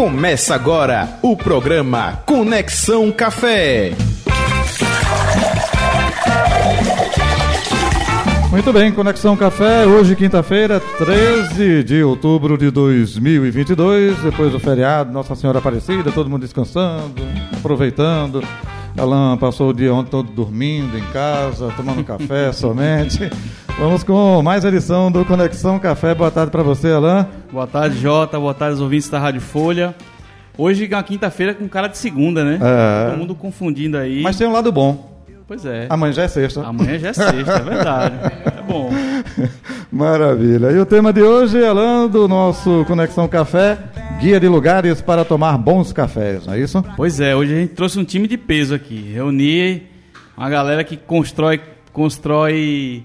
Começa agora o programa Conexão Café. Muito bem, Conexão Café, hoje quinta-feira, 13 de outubro de 2022, depois do feriado, Nossa Senhora Aparecida, todo mundo descansando, aproveitando. Alan passou o dia ontem todo dormindo em casa, tomando café somente. Vamos com mais edição do Conexão Café. Boa tarde para você, Alan. Boa tarde, Jota. Boa tarde aos ouvintes da Rádio Folha. Hoje é uma quinta-feira com cara de segunda, né? É. Todo mundo confundindo aí. Mas tem um lado bom. Pois é. Amanhã já é sexta. Amanhã já é sexta, é verdade. É bom. Maravilha. E o tema de hoje, Alan, do nosso Conexão Café, guia de lugares para tomar bons cafés, não é isso? Pois é, hoje a gente trouxe um time de peso aqui. Reuni uma galera que constrói, constrói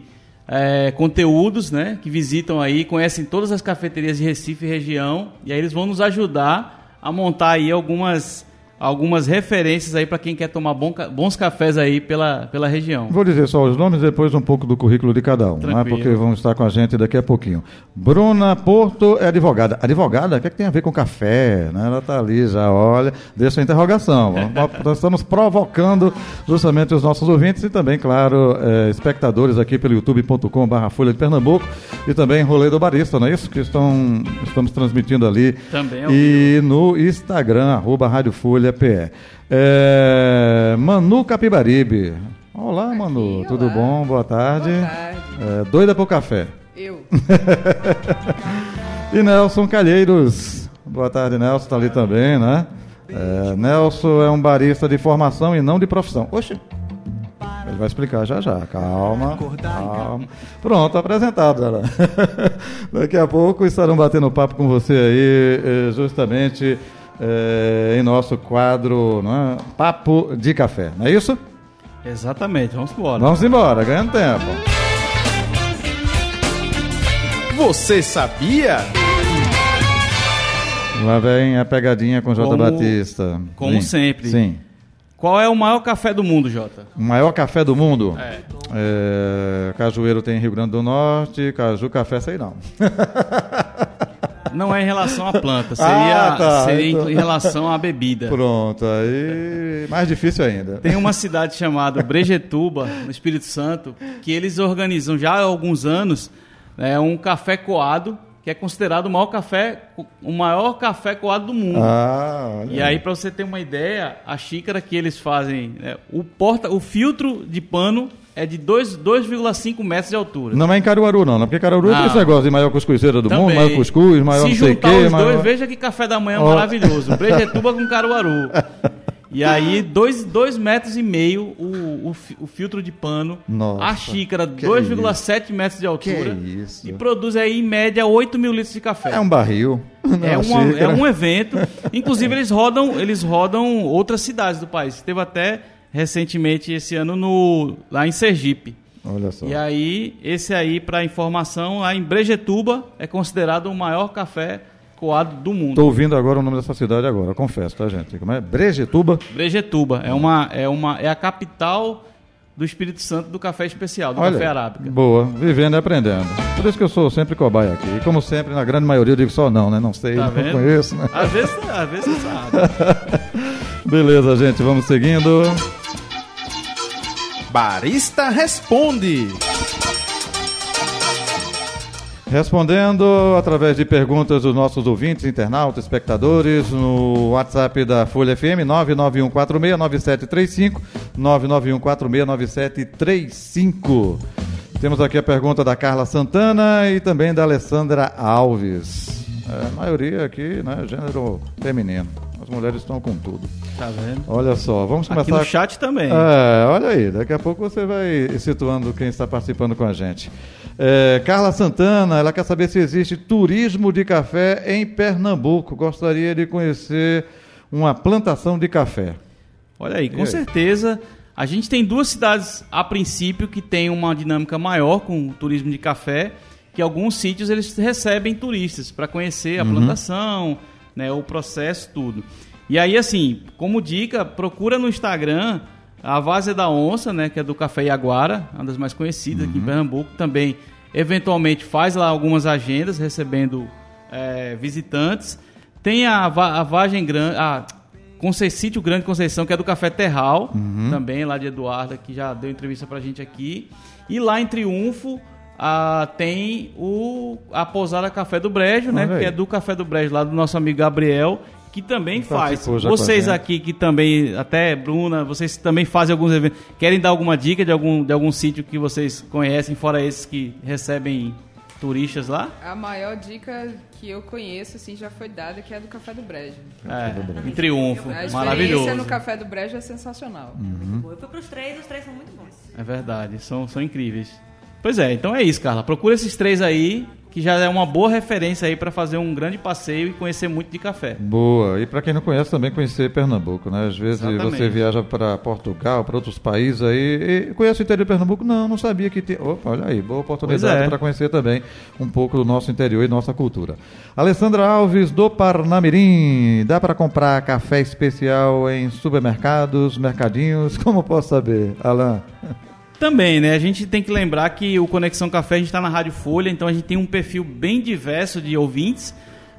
é, conteúdos, né? Que visitam aí, conhecem todas as cafeterias de Recife e região. E aí eles vão nos ajudar a montar aí algumas algumas referências aí para quem quer tomar bons cafés aí pela, pela região. Vou dizer só os nomes e depois um pouco do currículo de cada um, né? porque vão estar com a gente daqui a pouquinho. Bruna Porto é advogada. Advogada, o que, é que tem a ver com café? Né? Ela está ali já, olha, deixa a interrogação. Nós estamos provocando justamente os nossos ouvintes e também, claro, é, espectadores aqui pelo youtube.com barra Folha de Pernambuco e também Rolê do Barista, não é isso? Que estão, estamos transmitindo ali. Também é E no Instagram, arroba Rádio Folha PE. É, Manu Capibaribe. Olá, Manu. Aqui, Tudo olá. bom? Boa tarde. Boa tarde. É, doida pro café. Eu. e Nelson Calheiros. Boa tarde, Nelson. Está ali também, né? É, Nelson é um barista de formação e não de profissão. Oxe. Ele vai explicar já já. Calma. calma. Pronto, apresentado. Ela. Daqui a pouco estarão batendo papo com você aí, eh, justamente é, em nosso quadro é? Papo de Café, não é isso? Exatamente, vamos embora. Vamos embora, ganhando tempo. Você sabia? Lá vem a pegadinha com Jota Batista. Como Vem. sempre. Sim. Qual é o maior café do mundo, Jota? O maior café do mundo? É. é Cajueiro tem Rio Grande do Norte, Caju Café sei não. Não é em relação à planta, seria, ah, tá. seria então... em relação à bebida. Pronto, aí mais difícil ainda. Tem uma cidade chamada Brejetuba, no Espírito Santo, que eles organizam já há alguns anos é, um café coado que é considerado o maior café, o maior café coado do mundo. Ah, e aí, para você ter uma ideia, a xícara que eles fazem, né, o porta, o filtro de pano é de 2,5 metros de altura. Não é em Caruaru, não, né? Porque Caruaru não. tem esse negócio de maior cuscuzeira do Também. mundo, maior cuscuz, maior Se não sei o quê. Os maior... dois, veja que café da manhã oh. maravilhoso. Brejetuba com Caruaru. E aí, dois, dois metros e meio o, o, o filtro de pano, Nossa, a xícara, 2,7 metros de altura. E produz aí, em média, 8 mil litros de café. É um barril. É, uma, é um evento. Inclusive, eles rodam, eles rodam outras cidades do país. Teve até recentemente esse ano no, lá em Sergipe. Olha só. E aí, esse aí, para informação, lá em Brejetuba, é considerado o maior café coado do mundo. Estou ouvindo agora o nome dessa cidade agora, confesso, tá, gente? Como é? Brejetuba? Brejetuba. É, uma, é, uma, é a capital do Espírito Santo do café especial, do Olha, café arábica. Boa, vivendo e aprendendo. Por isso que eu sou sempre cobaia aqui. E como sempre, na grande maioria, eu digo só não, né? Não sei, tá não vendo? conheço, né? Às vezes, às vezes sabe. Beleza, gente, vamos seguindo. Barista Responde. Respondendo através de perguntas dos nossos ouvintes, internautas, espectadores, no WhatsApp da Folha FM, 991469735, 991469735. Temos aqui a pergunta da Carla Santana e também da Alessandra Alves. É, a maioria aqui, né, gênero feminino. As mulheres estão com tudo. Tá vendo? Olha só, vamos começar. Aqui no chat também. É, olha aí, daqui a pouco você vai situando quem está participando com a gente. É, Carla Santana, ela quer saber se existe turismo de café em Pernambuco. Gostaria de conhecer uma plantação de café. Olha aí, com aí? certeza. A gente tem duas cidades, a princípio, que tem uma dinâmica maior com o turismo de café, que alguns sítios eles recebem turistas para conhecer a uhum. plantação, né, o processo, tudo. E aí, assim, como dica, procura no Instagram a Várzea da Onça, né, que é do Café Iaguara, uma das mais conhecidas uhum. aqui em uhum. Pernambuco, também eventualmente faz lá algumas agendas recebendo é, visitantes. Tem a, a Vagem Grande, a Conce, Sítio Grande Conceição, que é do Café Terral, uhum. também lá de Eduarda, que já deu entrevista pra gente aqui. E lá em Triunfo, tem o, a pousada Café do Brejo, né? Que é do Café do Brejo, lá do nosso amigo Gabriel, que também faz. Vocês aqui que também, até Bruna, vocês também fazem alguns eventos. Querem dar alguma dica de algum, de algum sítio que vocês conhecem, fora esses que recebem turistas lá? A maior dica que eu conheço, assim, já foi dada, que é do Café do Brejo. É, em Triunfo, a maravilhoso. A no Café do Brejo é sensacional. Uhum. Eu fui para os três, os três são muito bons. É verdade, são, são incríveis. Pois é, então é isso, Carla. Procura esses três aí, que já é uma boa referência aí para fazer um grande passeio e conhecer muito de café. Boa. E para quem não conhece também conhecer Pernambuco, né? Às vezes Exatamente. você viaja para Portugal, para outros países aí e conhece o interior de Pernambuco? Não, não sabia que tinha. Opa, olha aí, boa oportunidade é. para conhecer também um pouco do nosso interior e nossa cultura. Alessandra Alves do Parnamirim, dá para comprar café especial em supermercados, mercadinhos? Como posso saber, Alain? Também, né? A gente tem que lembrar que o Conexão Café a gente está na Rádio Folha, então a gente tem um perfil bem diverso de ouvintes.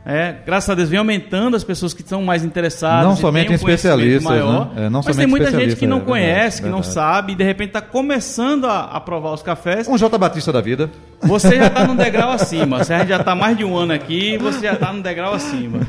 É, graças a Deus vem aumentando as pessoas que estão mais interessadas. Não somente um em especialistas, maior, né? é, não Mas tem muita gente que não é, conhece, verdade, que não verdade. sabe, e de repente está começando a, a, provar os cafés. Um J Batista da vida. Você já está num degrau acima. Você já está mais de um ano aqui, você já está num degrau acima.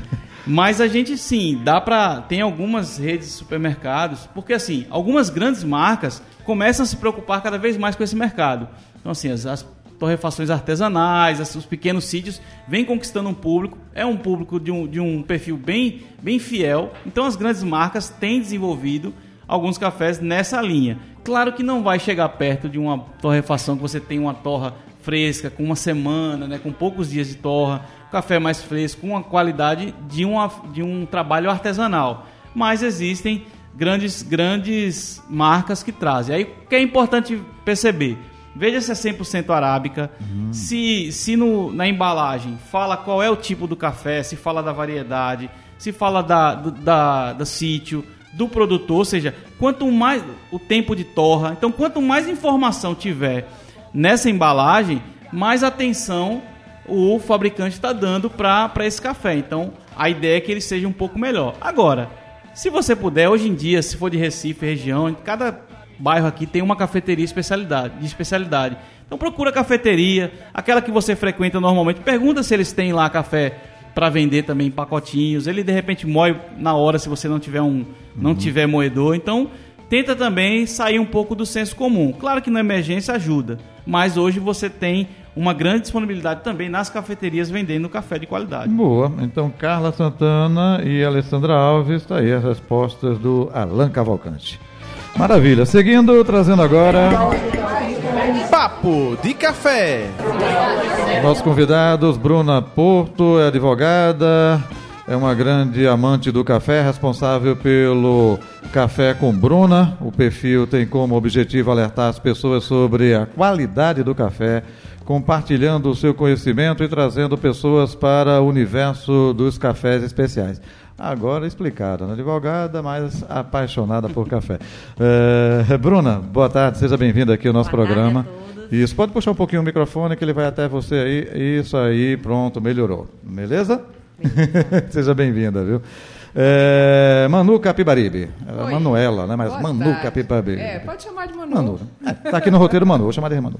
Mas a gente sim, dá para tem algumas redes de supermercados, porque assim, algumas grandes marcas começam a se preocupar cada vez mais com esse mercado. Então assim, as, as torrefações artesanais, os pequenos sítios vêm conquistando um público, é um público de um, de um perfil bem, bem fiel. Então as grandes marcas têm desenvolvido alguns cafés nessa linha. Claro que não vai chegar perto de uma torrefação que você tem uma torra fresca, com uma semana, né, com poucos dias de torra, café mais fresco, com a qualidade de, uma, de um trabalho artesanal. Mas existem grandes, grandes marcas que trazem. Aí o que é importante perceber? Veja se é 100% arábica, uhum. se, se no, na embalagem fala qual é o tipo do café, se fala da variedade, se fala da, do, da, da sítio, do produtor, ou seja, quanto mais o tempo de torra, então quanto mais informação tiver nessa embalagem, mais atenção o fabricante está dando para esse café. Então, a ideia é que ele seja um pouco melhor. Agora, se você puder, hoje em dia, se for de Recife, região, cada bairro aqui tem uma cafeteria especialidade, de especialidade. Então procura a cafeteria, aquela que você frequenta normalmente, pergunta se eles têm lá café para vender também em pacotinhos. Ele de repente moe na hora se você não tiver um, não uhum. tiver moedor. Então, tenta também sair um pouco do senso comum. Claro que na emergência ajuda, mas hoje você tem uma grande disponibilidade também nas cafeterias vendendo café de qualidade. Boa. Então, Carla Santana e Alessandra Alves, está aí as respostas do Alan Cavalcante. Maravilha. Seguindo, trazendo agora. Papo de Café. Nossos convidados, Bruna Porto, é advogada, é uma grande amante do café, responsável pelo Café com Bruna. O perfil tem como objetivo alertar as pessoas sobre a qualidade do café, compartilhando o seu conhecimento e trazendo pessoas para o universo dos cafés especiais. Agora explicado, né? advogada, mas apaixonada por café. É, Bruna, boa tarde, seja bem-vinda aqui ao nosso boa programa. Isso, pode puxar um pouquinho o microfone que ele vai até você aí. Isso aí, pronto, melhorou. Beleza? Seja bem-vinda, viu? É, Manu Capibaribe. É Manuela, né? Mas Boa Manu tarde. Capibaribe. É, pode chamar de Manu. Manu. É, tá aqui no roteiro Manu, vou chamar de Manu.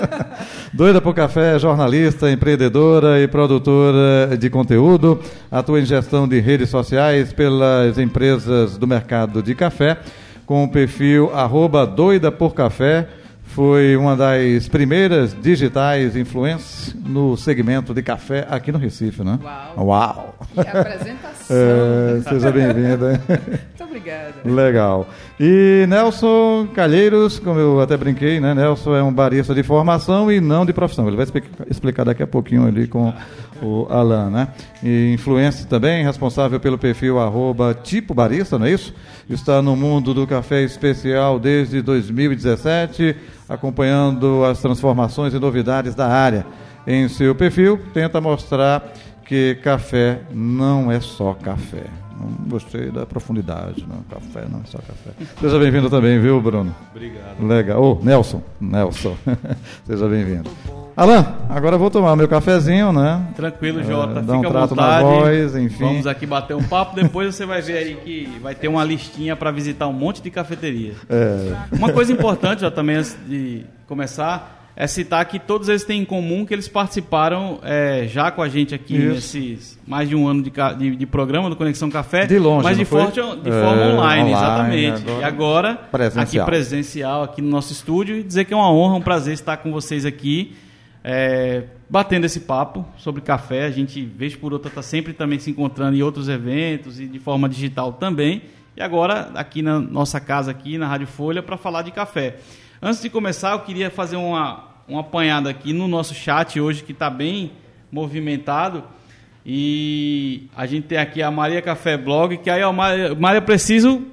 Doida por café, jornalista, empreendedora e produtora de conteúdo. Atua em gestão de redes sociais pelas empresas do mercado de café, com o perfil arroba doida por café foi uma das primeiras digitais influências no segmento de café aqui no Recife, né? Uau! Uau. Que apresentação! É, seja bem-vinda. Muito obrigada. Legal. E Nelson Calheiros, como eu até brinquei, né? Nelson é um barista de formação e não de profissão. Ele vai explicar daqui a pouquinho ali com o Alan, né? E influência também, responsável pelo perfil arroba tipo barista, não é isso? Está no mundo do café especial desde 2017 acompanhando as transformações e novidades da área. Em seu perfil, tenta mostrar que café não é só café. Não gostei da profundidade, não. Café não é só café. Seja bem-vindo também, viu, Bruno? Obrigado. Legal. Ô, oh, Nelson. Nelson. Seja bem-vindo. Alan, agora eu vou tomar meu cafezinho, né? Tranquilo, Jota. dá um Fica à trato na vontade. voz, enfim. Vamos aqui bater um papo. Depois você vai ver aí que vai ter uma listinha para visitar um monte de cafeterias. É, Uma coisa importante, já também antes de começar, é citar que todos eles têm em comum que eles participaram é, já com a gente aqui Isso. nesses mais de um ano de, de- de programa do Conexão Café. De longe, mas de, forte, de É, forma online, online, exatamente. agora e agora, presencial. aqui presencial, aqui no nosso estúdio, e dizer que é uma honra, um prazer estar com vocês aqui. É, batendo esse papo sobre café, a gente, vez por outra, está sempre também se encontrando em outros eventos e de forma digital também. E agora, aqui na nossa casa, aqui na Rádio Folha, para falar de café. Antes de começar, eu queria fazer uma, uma apanhada aqui no nosso chat hoje, que está bem movimentado. E a gente tem aqui a Maria Café Blog, que aí, ó, Maria, Maria, preciso.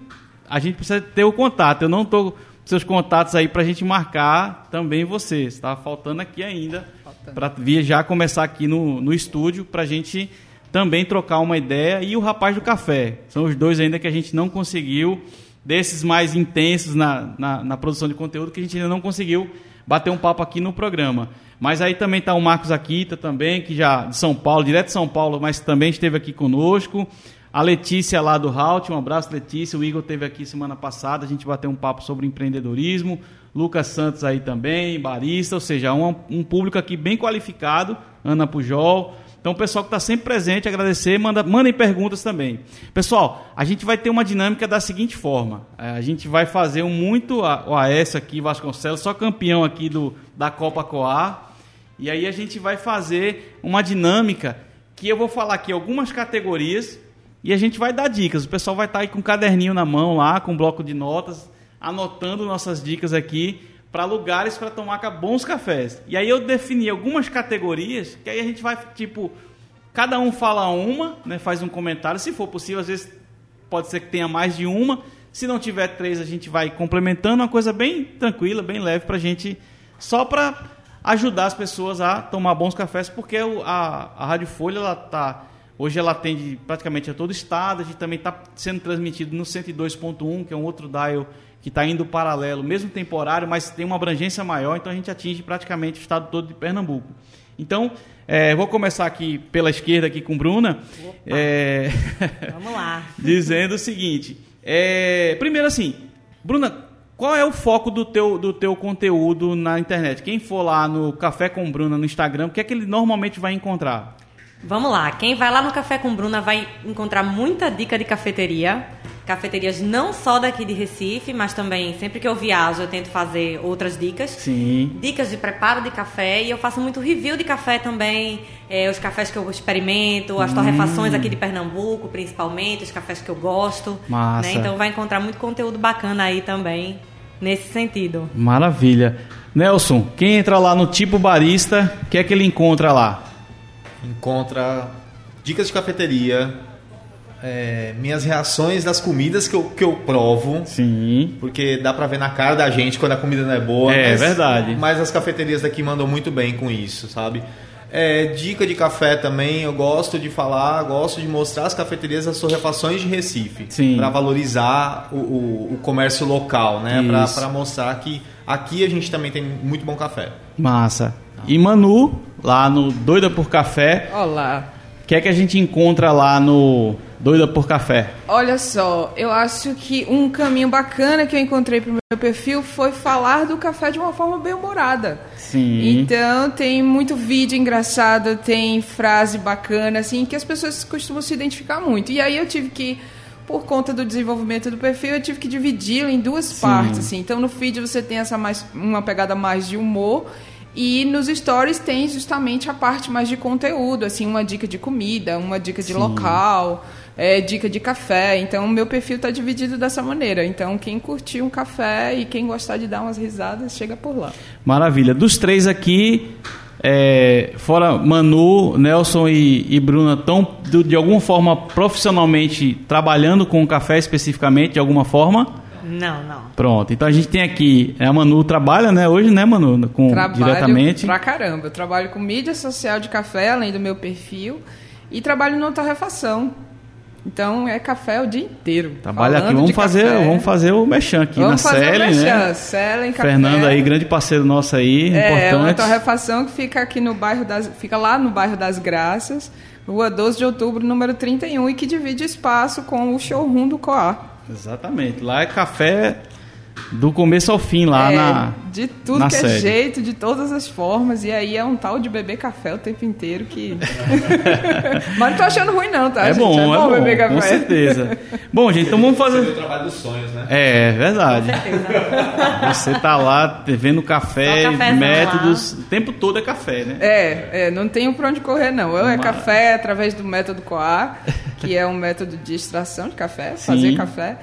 A gente precisa ter o contato. Eu não estou seus contatos aí para a gente marcar também você. Está faltando aqui ainda para vir já começar aqui no, no estúdio para a gente também trocar uma ideia. E o rapaz do café. São os dois ainda que a gente não conseguiu, desses mais intensos na, na, na produção de conteúdo, que a gente ainda não conseguiu bater um papo aqui no programa. Mas aí também está o Marcos Aquita também, que já de São Paulo, direto de São Paulo, mas também esteve aqui conosco. A Letícia lá do Halt, um abraço Letícia. O Igor esteve aqui semana passada, a gente bateu um papo sobre empreendedorismo. Lucas Santos aí também, barista, ou seja, um, um público aqui bem qualificado. Ana Pujol. Então, o pessoal que está sempre presente, agradecer, manda, mandem perguntas também. Pessoal, a gente vai ter uma dinâmica da seguinte forma: É, a gente vai fazer um muito o AS aqui, Vasconcelos, só campeão aqui do, da Copa Coar. E aí a gente vai fazer uma dinâmica que eu vou falar aqui algumas categorias e a gente vai dar dicas. O pessoal vai estar aí com um caderninho na mão lá, com um bloco de notas, anotando nossas dicas aqui para lugares para tomar bons cafés. E aí eu defini algumas categorias que aí a gente vai tipo cada um fala uma, né, faz um comentário, se for possível, às vezes pode ser que tenha mais de uma. Se não tiver três, a gente vai complementando, uma coisa bem tranquila, bem leve para a gente, só para ajudar as pessoas a tomar bons cafés, porque a, a Rádio Folha ela tá hoje ela atende praticamente a todo o estado, a gente também está sendo transmitido no 102.1, que é um outro dial que está indo paralelo, mesmo temporário, mas tem uma abrangência maior, então a gente atinge praticamente o estado todo de Pernambuco. Então, eh, vou começar aqui pela esquerda aqui com Bruna. Eh, Vamos lá. dizendo o seguinte. é, primeiro assim, Bruna, qual é o foco do teu, do teu conteúdo na internet? Quem for lá no Café com Bruna no Instagram, o que é que ele normalmente vai encontrar? Vamos lá. Quem vai lá no Café com Bruna vai encontrar muita dica de cafeteria. Cafeterias não só daqui de Recife, mas também sempre que eu viajo eu tento fazer outras dicas. Sim. Dicas de preparo de café e eu faço muito review de café também. é, os cafés que eu experimento, as torrefações aqui de Pernambuco, principalmente, os cafés que eu gosto. Massa. né? Então vai encontrar muito conteúdo bacana aí também nesse sentido. Maravilha. Nelson, quem entra lá no tipo barista, o que é que ele encontra lá? Encontra dicas de cafeteria, é, minhas reações das comidas que eu, que eu provo. Sim. Porque dá pra ver na cara da gente quando a comida não é boa. É, mas- verdade. Mas as cafeterias daqui mandam muito bem com isso, sabe? É, dica de café também, eu gosto de falar, gosto de mostrar as cafeterias, as torrefações de Recife. Sim. Pra valorizar o, o- o comércio local, né? Pra mostrar que aqui a gente também tem muito bom café. Massa. E Manu, lá no Doida por Café, Olá. o que é que a gente encontra lá no Doida por Café? Olha só, eu acho que um caminho bacana que eu encontrei pro meu perfil foi falar do café de uma forma bem humorada. Sim. Então tem muito vídeo engraçado, tem frase bacana, assim, que as pessoas costumam se identificar muito. E aí eu tive que, por conta do desenvolvimento do perfil, eu tive que dividi-lo em duas partes, assim. Então no feed você tem essa mais, uma pegada mais de humor. E nos stories tem justamente a parte mais de conteúdo, assim, uma dica de comida, uma dica de local, é, dica de café. Então, o meu perfil está dividido dessa maneira. Então, quem curtir um café e quem gostar de dar umas risadas, chega por lá. Maravilha. Dos três aqui, é, fora Manu, Nelson e, e Bruna, estão de, de alguma forma profissionalmente trabalhando com o café especificamente, de alguma forma? Não, não. Pronto. Então a gente tem aqui, é, a Manu trabalha, né, hoje, né, Manu? Com, Trabalho diretamente. pra caramba. Eu trabalho com mídia social de café, além do meu perfil. E trabalho na torrefação. Então é café o dia inteiro. Trabalha aqui, vamos de fazer, café. vamos fazer o mexão aqui Vamos na fazer o Selen, né? Selen Café. Fernando aí, grande parceiro nosso aí, É, é uma importante. torrefação que fica aqui no bairro das. Fica lá no bairro das Graças, rua 12 de outubro, número 31, e que divide espaço com o showroom do Coar. Exatamente. Lá é café do começo ao fim, lá É, na. de tudo na que é sede. jeito, de todas as formas, e aí é um tal de beber café o tempo inteiro que. Mas não tô achando ruim, não, tá? É gente? bom, é bom, beber café. com certeza. Bom, gente, então vamos fazer. o trabalho dos sonhos, né? É, verdade. Você tá lá vendo café, cafezão métodos, o tempo todo é café, né? É, é, não tenho pra onde correr, não. Ou é Mas- café através do método Coar, que é um método de extração de café, fazer Sim. café,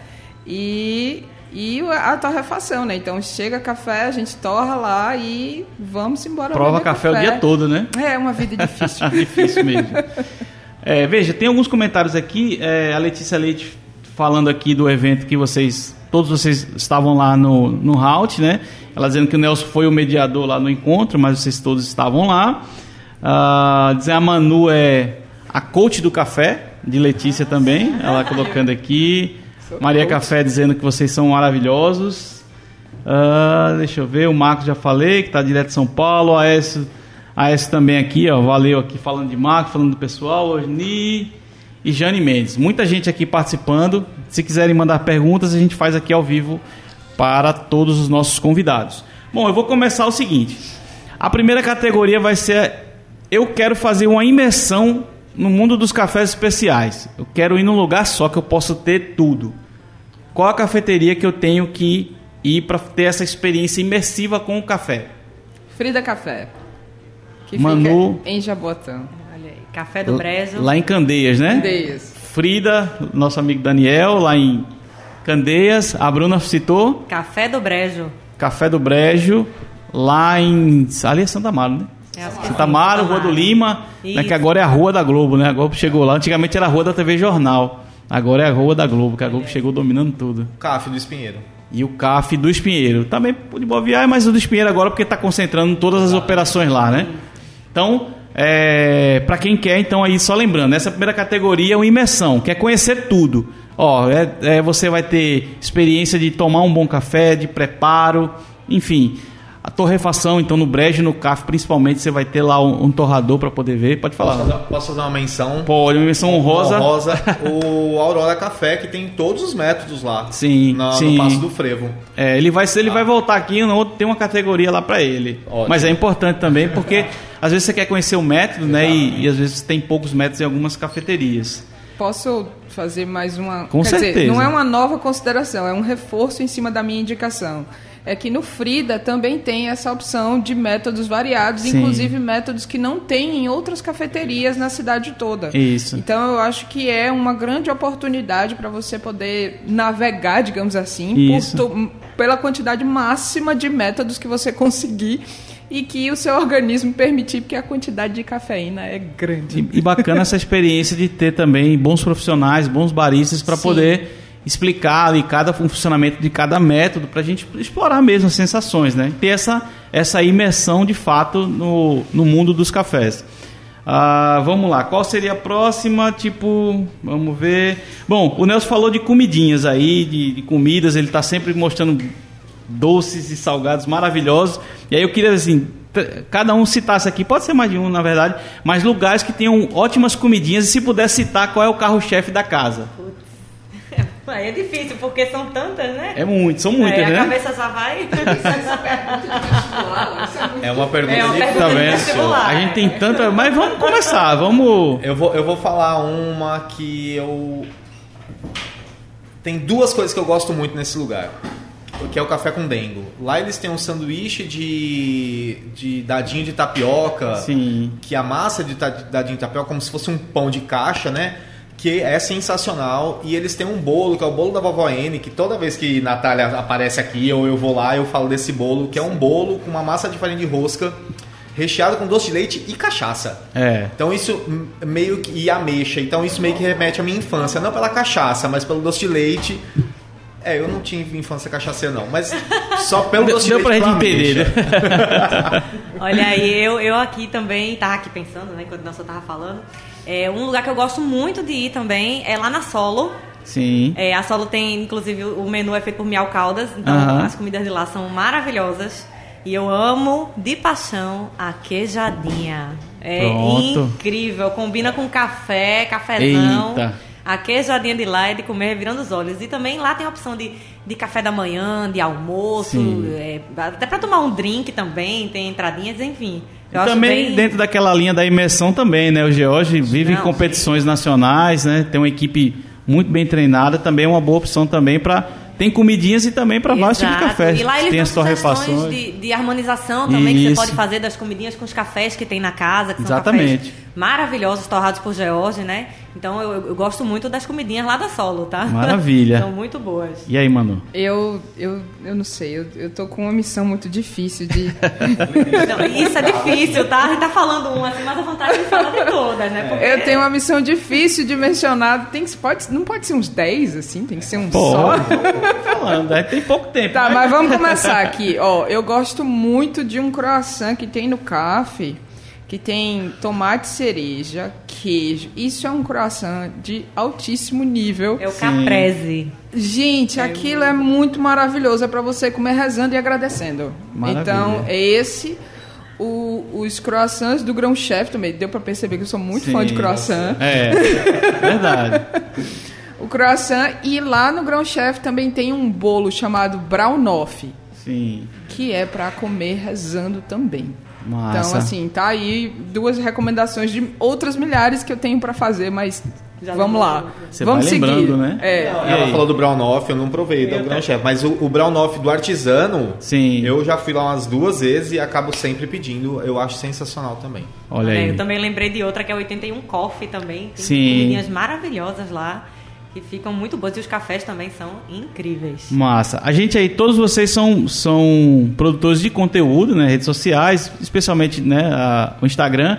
e, e a torrefação, né? Então chega café, a gente torra lá e vamos embora. Prova beber café, o dia todo, né? É uma vida difícil. Difícil mesmo. É, veja, tem alguns comentários aqui. é, a Letícia Leite falando aqui do evento que vocês, todos vocês estavam lá no, no Halt, né? Ela dizendo que o Nelson foi o mediador lá no encontro, mas vocês todos estavam lá. Ah, dizer a Manu é a coach do café, de Letícia também. Ela colocando aqui. Maria. Café dizendo que vocês são maravilhosos. Ah, deixa eu ver, o Marcos já falei, que está direto de São Paulo. A Aécio, a Aécio também aqui, ó, valeu aqui falando de Marcos, falando do pessoal. Osni e Jane Mendes. Muita gente aqui participando. Se quiserem mandar perguntas, a gente faz aqui ao vivo para todos os nossos convidados. Bom, eu vou começar o seguinte. A primeira categoria vai ser eu quero fazer uma imersão no mundo dos cafés especiais. Eu quero ir num lugar só que eu possa ter tudo. Qual a cafeteria que eu tenho que ir para ter essa experiência imersiva com o café? Frida Café. Que Manu. fica em Jaboatão. Olha aí, café do Brejo. Lá em Candeias, né? Candeias. Frida, nosso amigo Daniel, lá em Candeias. A Bruna citou Café do Brejo. Café do Brejo, lá em. Ali é Santa Amaro, né? É, que Santa Amaro, Rua do. Lima, né, que agora é a Rua da Globo, né? A Globo chegou lá. Antigamente era a Rua da TV Jornal. Agora é a Rua da Globo, que a Globo chegou dominando tudo. Café do Espinheiro. E o CAF do Espinheiro. Também de Boa Viagem, mas o do Espinheiro agora porque está concentrando todas as operações lá, né? Então, é, para quem quer, então aí só lembrando, essa primeira categoria é uma imersão, quer conhecer tudo. Ó, é, é, você vai ter experiência de tomar um bom café, de preparo, enfim. A torrefação, então no brejo e no CAF principalmente, você vai ter lá um, um torrador para poder ver. Pode Posso falar. fazer, posso fazer uma menção? Pode, uma menção honrosa. Honrosa, o Aurora Café, que tem todos os métodos lá. Sim, na- sim. No Passo do Frevo. É, ele vai, ele vai voltar aqui, no outro tem uma categoria lá para ele. Ótimo. Mas é importante também porque às vezes você quer conhecer o método, né? E, e às vezes tem poucos métodos em algumas cafeterias. Posso fazer mais uma. Com Quer dizer, certeza. não é uma nova consideração, é um reforço em cima da minha indicação. É que no Frida também tem essa opção de métodos variados, Sim. inclusive métodos que não tem em outras cafeterias na cidade toda. Isso. Então eu acho que é uma grande oportunidade para você poder navegar, digamos assim, por pela quantidade máxima de métodos que você conseguir e que o seu organismo permitir, porque a quantidade de cafeína é grande. E, e bacana essa experiência de ter também bons profissionais, bons baristas para poder explicar ali cada funcionamento de cada método para a gente explorar mesmo as sensações, né? Ter essa, essa imersão de fato no, no mundo dos cafés. Ah, vamos lá, qual seria a próxima? Tipo, vamos ver. Bom, o Nelson falou de comidinhas aí, de, de comidas, ele está sempre mostrando doces e salgados maravilhosos. E aí eu queria assim, cada um citasse aqui, pode ser mais de um na verdade, mas lugares que tenham ótimas comidinhas e se puder citar qual é o carro-chefe da casa. É difícil, porque são tantas, né? É muito, são muitas, a né? cabeça já vai. É uma pergunta É uma pergunta Tá de vendo? A gente tem tanta, mas vamos começar, vamos. Eu vou, eu vou falar uma que eu. Tem duas coisas que eu gosto muito nesse lugar. Que é o café com dengo. Lá eles têm um sanduíche de, de dadinho de tapioca. Sim. Que a massa de dadinho de tapioca é como se fosse um pão de caixa, né? Que é sensacional. E eles têm um bolo, que é o bolo da vovó N, que toda vez que Natália aparece aqui ou eu vou lá, eu falo desse bolo, que é um bolo com uma massa de farinha de rosca, recheado com doce de leite e cachaça. É. Então isso meio que. E ameixa. Então isso meio que remete à minha infância. Não pela cachaça, mas pelo doce de leite. É, eu não tive infância cachaceira não, mas só pelo Deu, doce de deu pra leite gente entender, já. né? Olha aí, eu, eu aqui também tava aqui pensando, né, quando o Nelson tava falando. É, um lugar que eu gosto muito de ir também é lá na Solo. Sim. É, a Solo tem, inclusive, o menu é feito por Miau Caldas, então as comidas de lá são maravilhosas. E eu amo de paixão a queijadinha. É Pronto. incrível, combina com café, cafezão. Eita. A queijadinha de lá é de comer virando os olhos. E também lá tem a opção de, de café da manhã, de almoço, é, até pra tomar um drink também, tem entradinhas, enfim. E Eu também bem- dentro daquela linha da imersão também, né? O George vive em Não, competições nacionais, né? Tem uma equipe muito bem treinada, também é uma boa opção também para tem comidinhas e também para vários tipos de café. E lá eles tem as torrefações. de, de harmonização também, que você Isso. pode fazer das comidinhas com os cafés que tem na casa, que Exatamente. Maravilhosos, torrados por George, né? Então eu, eu gosto muito das comidinhas lá da Solo, tá? Maravilha. são muito boas. E aí, Manu? Eu, eu, eu não sei, eu, eu tô com uma missão muito difícil de. Então, isso é difícil, tá? A gente tá falando um assim, mas a vontade de falar de todas, né? Porque Eu tenho uma missão difícil de mencionar. Tem que, pode, não pode ser uns 10, assim, tem que ser um Pô, só. falando, aí tem pouco tempo. Tá, né? mas vamos começar aqui. Ó, eu gosto muito de um croissant que tem no café, que tem tomate cereja, queijo. Isso é um croissant de altíssimo nível. É o caprese. Gente, aquilo é muito maravilhoso. É pra você comer rezando e agradecendo. Maravilha. Então, é esse. O, os croissants do grão-chefe também. Deu pra perceber que eu sou muito fã de Sim. croissant. É, verdade. O croissant. E lá no grão-chefe também tem um bolo chamado Brownoff. Sim. que é pra comer rezando também. Massa. Então, assim, tá aí duas recomendações de outras milhares que eu tenho pra fazer, mas Já vamos lá. Você vamos vai seguir. lembrando, né? É. Ela falou do Brownoff, eu não provei do Grand Chef, mas o, o Brownoff do artesano, Sim. eu já fui lá umas duas vezes e acabo sempre pedindo, eu acho sensacional também. Olha É, aí. Eu também lembrei de outra que é 81 Coffee também. Tem Sim. comidinhas maravilhosas lá. Que ficam muito boas. E os cafés também são incríveis. Massa. A gente aí, todos vocês são, são produtores de conteúdo, né? Redes sociais, especialmente né, a- o Instagram.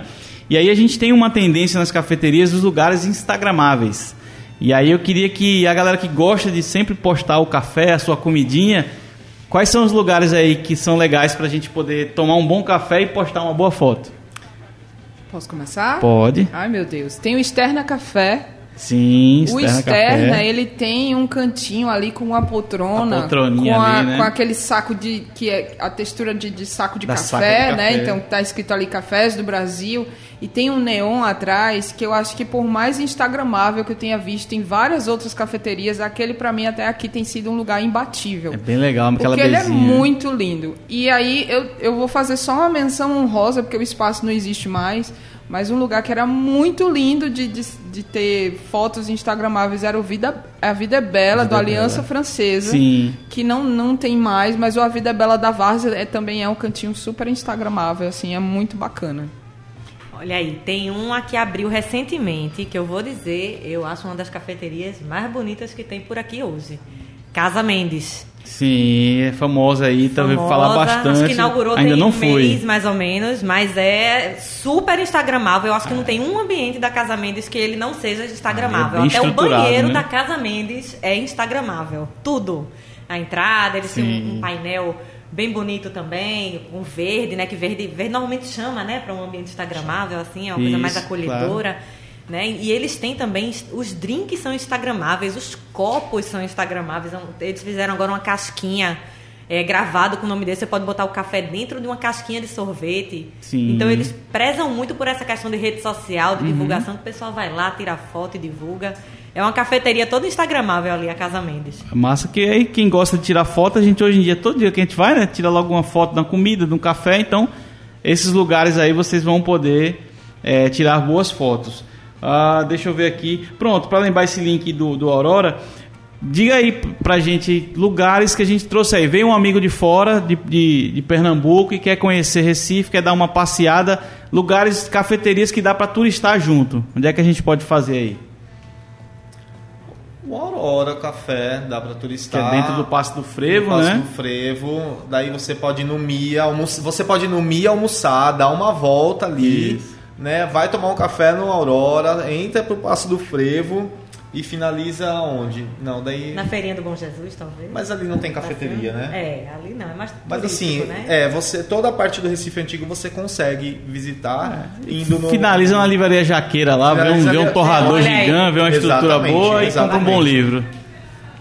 E aí a gente tem uma tendência nas cafeterias dos lugares instagramáveis. E aí eu queria que a galera que gosta de sempre postar o café, a sua comidinha, quais são os lugares aí que são legais pra gente poder tomar um bom café e postar uma boa foto? Posso começar? Pode. Ai, meu Deus. Tem o Externa Café. Sim, o Externa ele tem um cantinho ali com uma poltrona. Com, a- ali, né? com aquele saco de. que é a textura de, de saco de Da café, de né? café. Então tá escrito ali Cafés do Brasil. E tem um neon atrás que eu acho que por mais instagramável que eu tenha visto em várias outras cafeterias, aquele pra mim até aqui tem sido um lugar imbatível. É bem legal, aquela Porque ele é bezinha. muito lindo. E aí eu, eu vou fazer só uma menção honrosa, porque o espaço não existe mais. Mas um lugar que era muito lindo de, de, de ter fotos instagramáveis era o Vida, a Vida é Bela, do Aliança Francesa. Sim. Que não, não tem mais, mas o A Vida é Bela da Várzea é, também é um cantinho super instagramável, assim, é muito bacana. Olha aí, tem uma que abriu recentemente, que eu vou dizer, eu acho uma das cafeterias mais bonitas que tem por aqui hoje. Casa Mendes. Sim, é famosa aí, também Famosa, falar bastante. Acho que inaugurou Ainda tem não um fui. mês, mais ou menos, mas é super instagramável. Eu acho que não tem um ambiente da Casa Mendes que ele não seja instagramável. É Até o banheiro né? da Casa Mendes é instagramável. Tudo. A entrada, eles têm um, um painel bem bonito também, com verde, né? Que verde, verde normalmente chama, né? Para um ambiente instagramável, assim, é uma coisa mais Isso, acolhedora. Né? E eles têm também, os drinks são instagramáveis, os copos são instagramáveis. Eles fizeram agora uma casquinha é, gravado com o nome dele. Você pode botar o café dentro de uma casquinha de sorvete. Sim. Então eles prezam muito por essa questão de rede social, Uhum. de divulgação, que o pessoal vai lá, tira foto e divulga. É uma cafeteria toda instagramável ali, a Casa Mendes. Massa que aí quem gosta de tirar foto, a gente hoje em dia, todo dia que a gente vai, né? Tira logo uma foto da comida, de um café. Então, esses lugares aí vocês vão poder é, tirar boas fotos. Ah, deixa eu ver aqui. Pronto, para lembrar esse link do, do Aurora, diga aí pra gente lugares que a gente trouxe aí. Veio um amigo de fora, de, de, de Pernambuco, e quer conhecer Recife, quer dar uma passeada. Lugares, cafeterias que dá para turistar junto. Onde é que a gente pode fazer aí? O Aurora Café, dá Que turistar. é dentro do Passo do Frevo, no Passo né? do Frevo. Daí você pode ir no Mia, almoçar, você pode ir no Mia almoçar, dar uma volta ali, Isso. Né? Vai tomar um café no Aurora, entra pro Passo do Frevo E finaliza onde? Não, daí. Na feirinha do Bom Jesus, talvez. Mas ali não tem cafeteria, né? É, ali não, é mais Mas assim, né? é, você toda a parte do Recife Antigo você consegue visitar indo no Finaliza na livraria Jaqueira lá, vê um, vê um torrador gigante, vê uma estrutura Exatamente, boa e compra um bom exatamente. livro.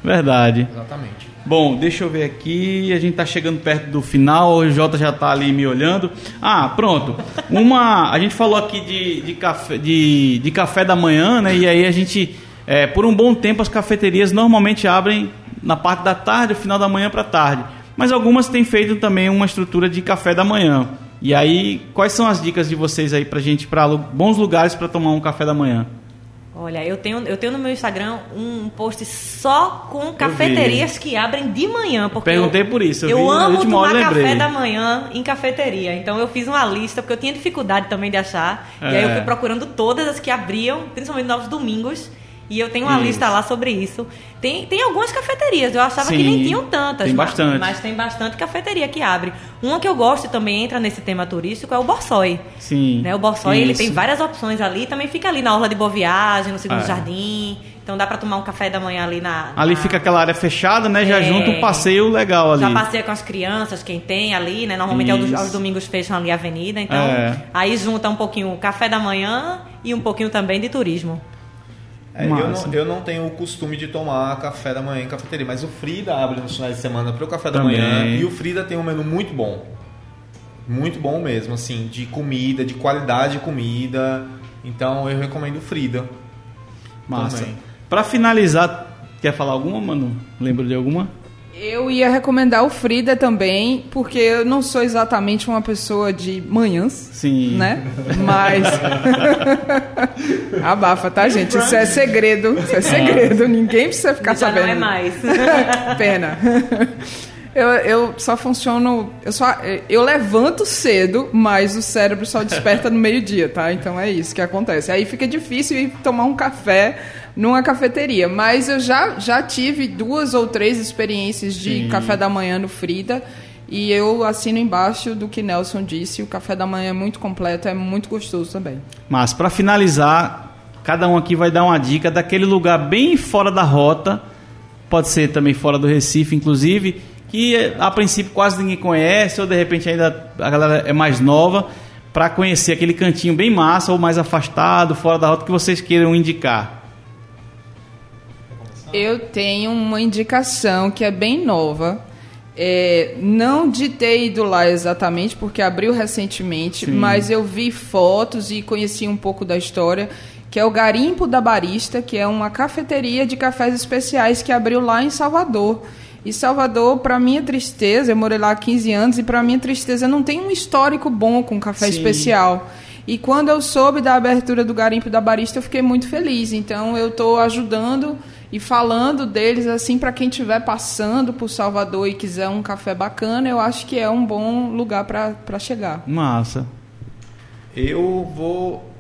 Verdade. Exatamente. Bom, deixa eu ver aqui. A gente tá chegando perto do final. O Jota já tá ali me olhando. Ah, pronto. Uma. A gente falou aqui de, de, café, de, de café da manhã, né? E aí a gente. é, por um bom tempo as cafeterias normalmente abrem na parte da tarde, final da manhã para tarde. Mas algumas têm feito também uma estrutura de café da manhã. E aí, quais são as dicas de vocês aí pra gente, para bons lugares para tomar um café da manhã? Olha, eu tenho, eu tenho no meu Instagram um post só com cafeterias que abrem de manhã. Porque Perguntei eu, por isso, eu Eu, amo tomar lembrei. café da manhã em cafeteria. Então eu fiz uma lista, porque eu tinha dificuldade também de achar. E aí eu É. fui procurando todas as que abriam, principalmente nos domingos. E eu tenho uma Isso. lista lá sobre isso. Tem, tem algumas cafeterias, eu achava que Sim, nem tinham tantas. tem mas- bastante. Mas tem bastante cafeteria que abre. Uma que eu gosto e também entra nesse tema turístico é o Borsoi. Sim. Né, o Borsoi, ele Isso. tem várias opções ali, também fica ali na Orla de Boa Viagem, no Segundo É. Jardim. Então dá pra tomar um café da manhã ali na. Ali na- fica aquela área fechada, né? Já É. junta um passeio legal ali. Já passeia com as crianças, quem tem ali, né? Normalmente aos, Isso. aos domingos fecham ali a avenida, então É. aí junta um pouquinho o café da manhã e um pouquinho também de turismo. É, eu, não, eu não tenho o costume de tomar café da manhã em cafeteria, mas o Frida abre nos finais de semana para o café da Também. manhã e o Frida tem um menu muito bom. Muito bom mesmo, assim, de comida, de qualidade de comida. Então eu recomendo o Frida. Massa. Pra finalizar, quer falar alguma, mano? Lembra de alguma? Eu ia recomendar o Frida também, porque eu não sou exatamente uma pessoa de manhãs, Sim. né? Mas. Abafa, tá, gente? Isso é segredo. Isso é segredo. Ninguém precisa ficar Já sabendo. não é mais. Pena. Eu, eu só funciono. Eu, só, eu levanto cedo, mas o cérebro só desperta no meio-dia, tá? Então é isso que acontece. Aí fica difícil ir tomar um café numa cafeteria. Mas eu já, já tive duas ou três experiências de Sim. café da manhã no Frida. E eu assino embaixo do que Nelson disse. O café da manhã é muito completo, é muito gostoso também. Mas pra finalizar, cada um aqui vai dar uma dica daquele lugar bem fora da rota, pode ser também fora do Recife, inclusive, que a princípio quase ninguém conhece, ou de repente ainda a galera é mais nova, pra conhecer aquele cantinho bem massa, ou mais afastado, fora da rota, que vocês queiram indicar. Eu tenho uma indicação que é bem nova. É, não de ter ido lá exatamente, porque abriu recentemente, Sim. mas eu vi fotos e conheci um pouco da história, que é o Garimpo da Barista, que é uma cafeteria de cafés especiais que abriu lá em Salvador. E Salvador, para minha tristeza, eu morei lá há 15 anos e para minha tristeza não tem um histórico bom com café Sim. especial. E quando eu soube da abertura do Garimpo da Barista, eu fiquei muito feliz. Então eu estou ajudando e falando deles assim para quem estiver passando por Salvador e quiser um café bacana, eu acho que é um bom lugar para chegar. Massa. Eu vou.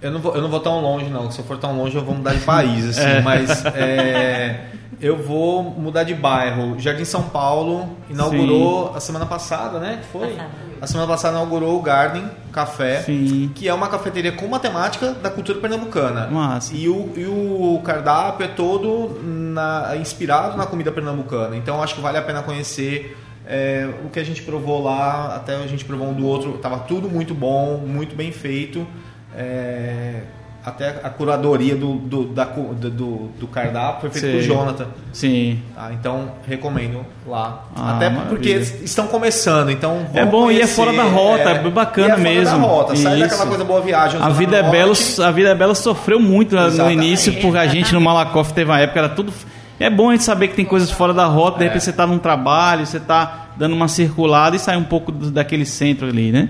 Eu não vou, eu não vou tão longe, não. Se eu for tão longe, eu vou mudar de país, assim. É. Mas é, eu vou mudar de bairro. Jardim São Paulo inaugurou a semana passada, né? Que Foi? Passada. A semana passada inaugurou o Garden Café, Sim. que é uma cafeteria com uma temática da cultura pernambucana. Massa. E o, e o cardápio é todo na- inspirado na comida pernambucana. Então acho que vale a pena conhecer. É, o que a gente provou lá, até a gente provou um do outro, tava tudo muito bom, muito bem feito. É, até a curadoria do, do, da do, do- cardápio foi feita por Jonathan. Sim. tá? Então recomendo lá. Ah, até porque maravilha. estão começando, então É bom e é conhecer, fora da rota, é bacana é fora mesmo. Da rota, sai daquela coisa boa viagem. A vida, é bela, a vida é Bela sofreu muito no Exatamente. início, porque a gente no Malakoff teve uma época, era tudo. É bom a gente saber que tem coisas fora da rota, de repente você está num trabalho, você está dando uma circulada e sai um pouco daquele centro ali, né?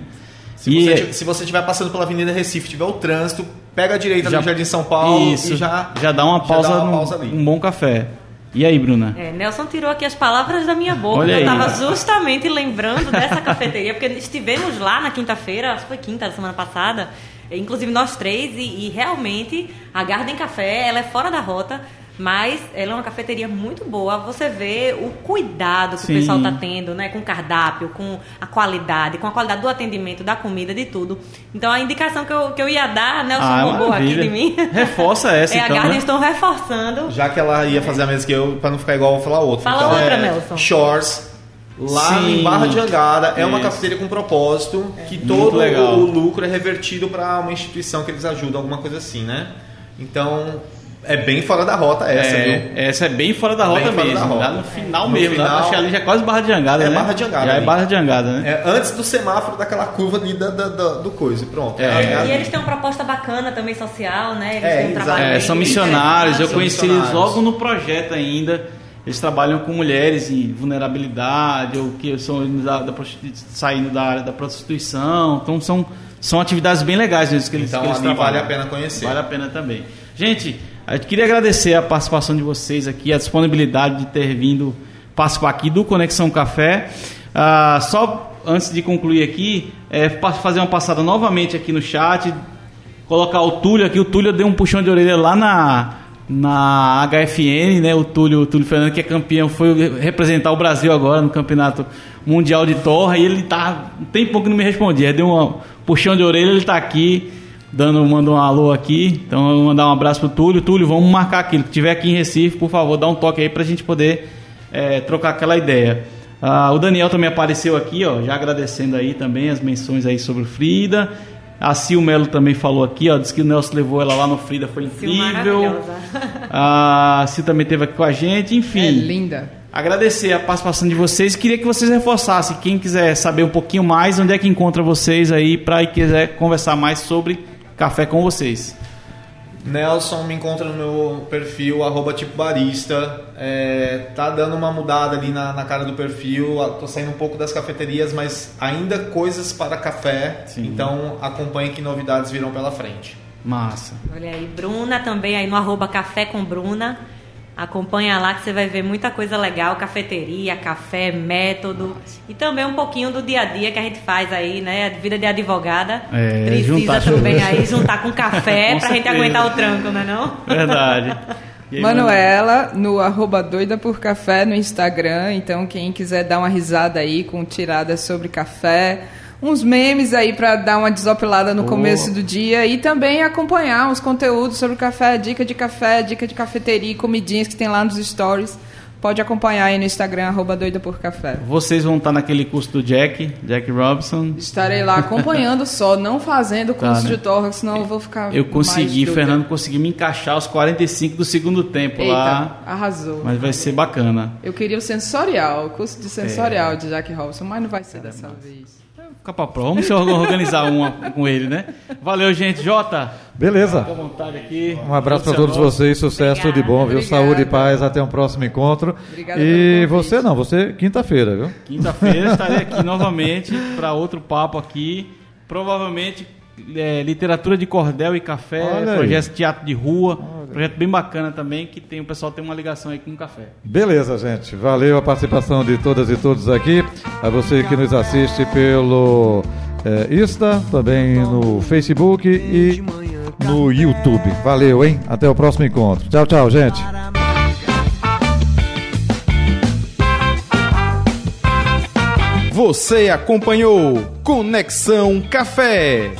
Se, E você, se você estiver passando pela Avenida Recife, tiver o trânsito, pega a direita Já- no Jardim São Paulo Isso, e já, dá uma pausa, dá uma pausa ali. um bom café. E aí, Bruna? É, Nelson tirou aqui as palavras da minha boca. Olha eu estava justamente lembrando dessa cafeteria, porque estivemos lá na quinta-feira, acho que foi quinta da semana passada, inclusive nós três, e, e realmente a Garden Café ela é fora da rota. Mas ela é uma cafeteria muito boa. Você vê o cuidado que Sim. o pessoal está tendo, né? Com o cardápio, com a qualidade, com a qualidade do atendimento, da comida, de tudo. Então a indicação que eu, que eu ia dar, Nelson Ah, roubou aqui de mim. Reforça essa, é, então, a Garden né? estão reforçando. Já que ela ia fazer a mesma que eu, pra não ficar igual, eu vou falar outra. Fala então, outra, é Nelson. Shores. Lá Sim. em Barra de Angada é uma cafeteria com propósito que Muito todo legal. o lucro é revertido para uma instituição que eles ajudam, alguma coisa assim, né? Então é bem fora da rota essa, viu? É, essa é bem fora da rota Bem fora mesmo. da rota. Lá no final No mesmo. Lá, final- acho que ali já é quase Barra de Angada, É né? Barra de Angada Já é ali. Barra de Angada, né? É, antes do semáforo daquela curva ali da, da- da- do coisa, pronto. É. E eles têm uma proposta bacana também social, né? Eles É, têm um trabalho É, são missionários, eu conheci eles missionários. logo no projeto ainda. Eles trabalham com mulheres em vulnerabilidade ou que são da, da saindo da área da prostituição. Então são, são atividades bem legais mesmo que eles, Então que eles ali vale trabalham. a pena conhecer. Vale a pena também. Gente, eu queria agradecer a participação de vocês aqui, a disponibilidade de ter vindo participar aqui do Conexão Café. Ah, só antes de concluir aqui, é, fazer uma passada novamente aqui no chat, colocar o Túlio aqui. O Túlio deu um puxão de orelha lá na, na HFN, né? O Túlio, o Túlio Fernando, que é campeão, foi representar o Brasil agora no Campeonato Mundial de Torra. E ele tá. Um tempo que não me respondia. Deu um puxão de orelha, ele tá aqui. Dando, manda um alô aqui, então eu vou mandar um abraço pro Túlio. Túlio, vamos marcar aquilo. Que tiver aqui em Recife, por favor, dá um toque aí pra gente poder é, trocar aquela ideia. Ah, o Daniel também apareceu aqui, ó, já agradecendo aí também as menções aí sobre o Frida. A Sil Melo também falou aqui, ó, disse que o Nelson levou ela lá no Frida, foi incrível. A Sil também esteve aqui com a gente, enfim. É linda. Agradecer a participação de vocês. Queria que vocês reforçassem. Quem quiser saber um pouquinho mais, onde é que encontra vocês aí, para quiser conversar mais sobre café com vocês. Nelson me encontra no meu perfil, arroba tipo barista. É, tá dando uma mudada ali na, na cara do perfil. Tô saindo um pouco das cafeterias, mas ainda coisas para café. Sim. Então acompanhe que novidades virão pela frente. Massa. Olha aí, Bruna também aí no arroba Café com Bruna. Acompanha lá que você vai ver muita coisa legal, cafeteria, café, método e também um pouquinho do dia a dia que a gente faz aí, né? A vida de advogada. É, Precisa juntar- também aí juntar com café Com pra gente aguentar o tranco, não é não? Verdade. Aí, Manuela, no arroba doida por café no Instagram. Então, quem quiser dar uma risada aí com tiradas sobre café, uns memes aí pra dar uma desopilada no Boa. começo do dia e também acompanhar uns conteúdos sobre café, dica de café, dica de cafeteria, comidinhas que tem lá nos stories. Pode acompanhar aí no Instagram, arroba doida por café. Vocês vão estar naquele curso do Jack, Jack Robson. Estarei lá acompanhando só, não fazendo curso Tá, né? de torra, senão eu vou ficar. Eu consegui. Fernando conseguiu me encaixar aos 45 do segundo tempo Eita, lá. arrasou. Mas vai ser bacana. Eu queria o sensorial, o curso de É. sensorial de Jack Robson, mas não vai ser dessa vez. Fica pra prova. Vamos organizar uma com ele, né? Valeu, gente. Jota, Beleza. fica à vontade aqui. Um abraço para todos vocês, sucesso, tudo de bom, viu? Obrigada. Saúde e paz, até um próximo encontro. Obrigada e você não, você quinta-feira, viu? Quinta-feira estarei aqui novamente para outro papo aqui. Provavelmente é, literatura de cordel e café, Olha projeto de teatro de rua, projeto bem bacana também que tem o pessoal tem uma ligação aí com o café. Beleza, gente. Valeu a participação de todas e todos aqui. A você que nos assiste pelo é, Insta, também no Facebook e no YouTube. Valeu, hein? Até o próximo encontro. Tchau, tchau, gente. Você acompanhou Conexão Café.